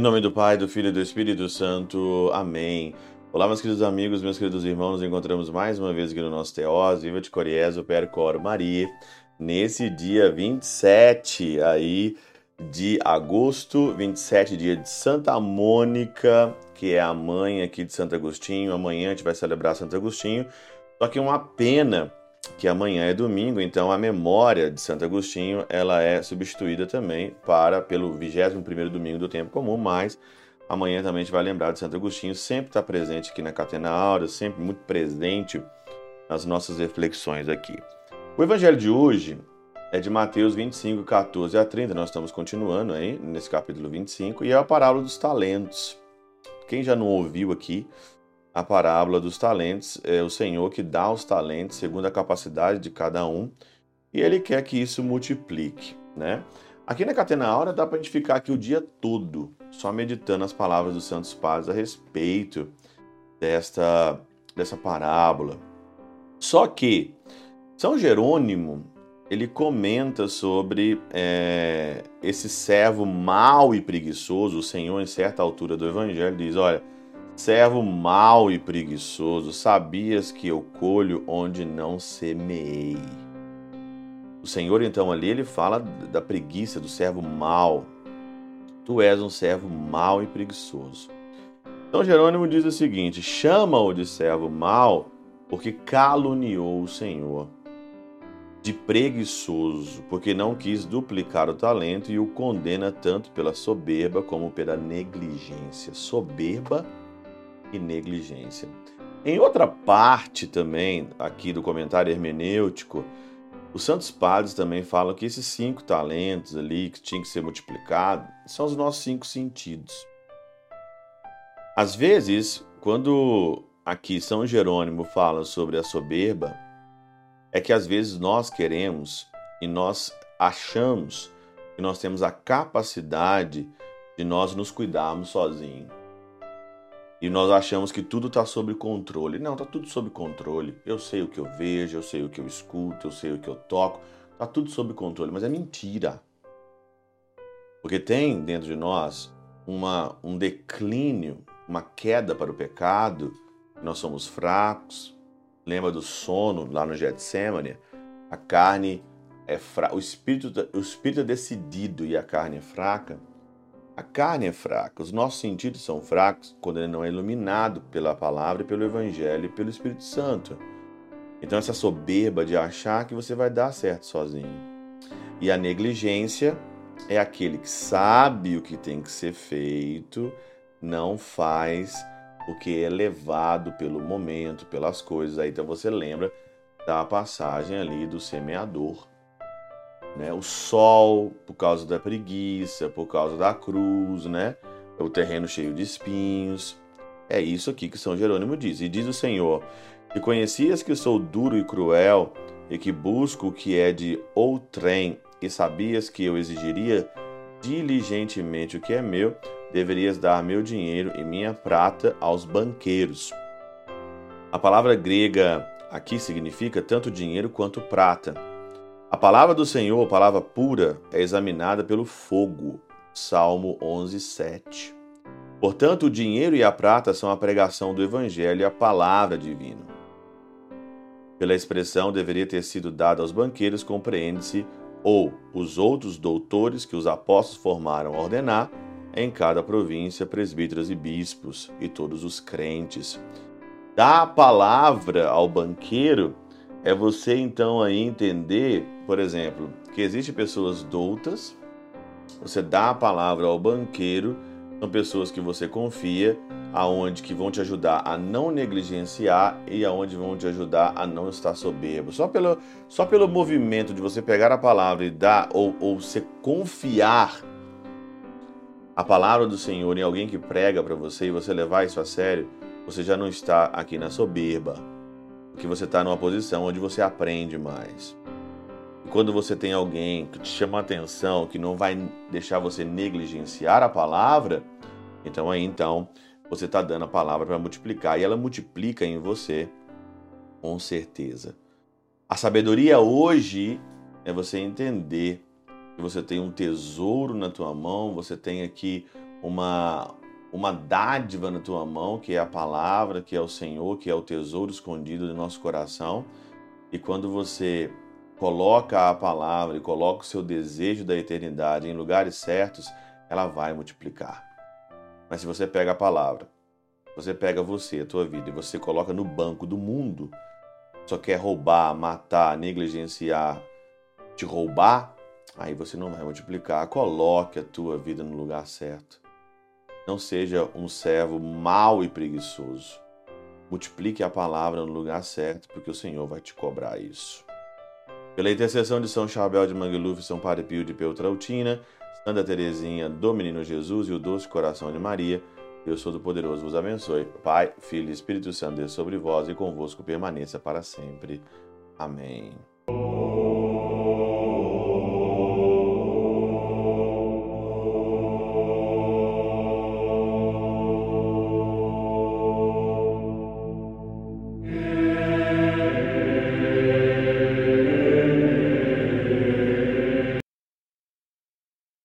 Em nome do Pai, do Filho e do Espírito Santo. Amém. Olá, meus queridos amigos, meus queridos irmãos, nos encontramos mais uma vez aqui no nosso Teós, Viva de Coriezo, Percor Maria, nesse dia 27 aí de agosto, 27 dia de Santa Mônica, que é a mãe aqui de Santo Agostinho. Amanhã a gente vai celebrar Santo Agostinho, só que uma pena que amanhã é domingo, então a memória de Santo Agostinho ela é substituída também para pelo 21º domingo do tempo comum, mas amanhã também a gente vai lembrar de Santo Agostinho, sempre está presente aqui na Catena Áurea, sempre muito presente nas nossas reflexões aqui. O evangelho de hoje é de Mateus 25, 14 a 30, nós estamos continuando aí nesse capítulo 25, e é a parábola dos talentos. Quem já não ouviu aqui, a parábola dos talentos, é o Senhor que dá os talentos segundo a capacidade de cada um e ele quer que isso multiplique, né? Aqui na Catena Aura dá para a gente ficar aqui o dia todo só meditando as palavras dos Santos Padres a respeito desta, dessa parábola. Só que São Jerônimo ele comenta sobre é, esse servo mau e preguiçoso. O Senhor, em certa altura do Evangelho, diz: Olha, Servo mau e preguiçoso, sabias que eu colho onde não semeei. O Senhor, então, ali, ele fala da preguiça do servo mau. Tu és um servo mau e preguiçoso. Então, Jerônimo diz o seguinte: chama-o de servo mau, porque caluniou o Senhor. De preguiçoso, porque não quis duplicar o talento e o condena tanto pela soberba como pela negligência. Soberba e negligência. Em outra parte também, aqui do comentário hermenêutico, os santos padres também falam que esses cinco talentos ali que tinham que ser multiplicados são os nossos cinco sentidos. Às vezes, quando aqui São Jerônimo fala sobre a soberba, é que às vezes nós queremos e nós achamos que nós temos a capacidade de nós nos cuidarmos sozinhos. E nós achamos que tudo está sob controle. Não, está tudo sob controle. Eu sei o que eu vejo, eu sei o que eu escuto, eu sei o que eu toco. Está tudo sob controle, mas é mentira. Porque tem dentro de nós uma, um declínio, uma queda para o pecado. Nós somos fracos. Lembra do sono lá no Getsemane? A carne é fraca, o espírito, o espírito é decidido e a carne é fraca. A carne é fraca, os nossos sentidos são fracos quando ele não é iluminado pela palavra, pelo evangelho e pelo Espírito Santo. Então, essa soberba de achar que você vai dar certo sozinho. E a negligência é aquele que sabe o que tem que ser feito, não faz o que é levado pelo momento, pelas coisas. Aí então você lembra da passagem ali do semeador né? O sol, por causa da preguiça, por causa da cruz, né? O terreno cheio de espinhos. É isso aqui que São Jerônimo diz. E diz o Senhor: que conhecias que sou duro e cruel, e que busco o que é de outrem, e sabias que eu exigiria diligentemente o que é meu, deverias dar meu dinheiro e minha prata aos banqueiros. A palavra grega aqui significa tanto dinheiro quanto prata. A palavra do Senhor, a palavra pura, é examinada pelo fogo. Salmo 11, 7. Portanto, o dinheiro e a prata são a pregação do Evangelho e a palavra divina. Pela expressão deveria ter sido dada aos banqueiros, compreende-se, ou os outros doutores que os apóstolos formaram ordenar, em cada província, presbíteros e bispos, e todos os crentes. Dá a palavra ao banqueiro é você então aí entender, por exemplo, que existem pessoas doutas, você dá a palavra ao banqueiro, são pessoas que você confia, aonde que vão te ajudar a não negligenciar e aonde vão te ajudar a não estar soberbo. Só pelo, só pelo movimento de você pegar a palavra e dar ou, ou você confiar a palavra do Senhor em alguém que prega para você e você levar isso a sério, você já não está aqui na soberba que você está numa posição onde você aprende mais. Quando você tem alguém que te chama a atenção, que não vai deixar você negligenciar a palavra, então aí então você está dando a palavra para multiplicar e ela multiplica em você com certeza. A sabedoria hoje é você entender que você tem um tesouro na tua mão, você tem aqui uma uma dádiva na tua mão, que é a palavra, que é o Senhor, que é o tesouro escondido do nosso coração. E quando você coloca a palavra e coloca o seu desejo da eternidade em lugares certos, ela vai multiplicar. Mas se você pega a palavra, você pega você, a tua vida, e você coloca no banco do mundo, só quer roubar, matar, negligenciar, te roubar, aí você não vai multiplicar. Coloque a tua vida no lugar certo. Não seja um servo mau e preguiçoso. Multiplique a palavra no lugar certo, porque o Senhor vai te cobrar isso. Pela intercessão de São Chabel de Mangluf, São Padre Pio de Peltrautina, Santa Teresinha do Menino Jesus e o Doce Coração de Maria, Deus Todo-Poderoso vos abençoe. Pai, Filho e Espírito Santo, Deus sobre vós e convosco permaneça para sempre. Amém.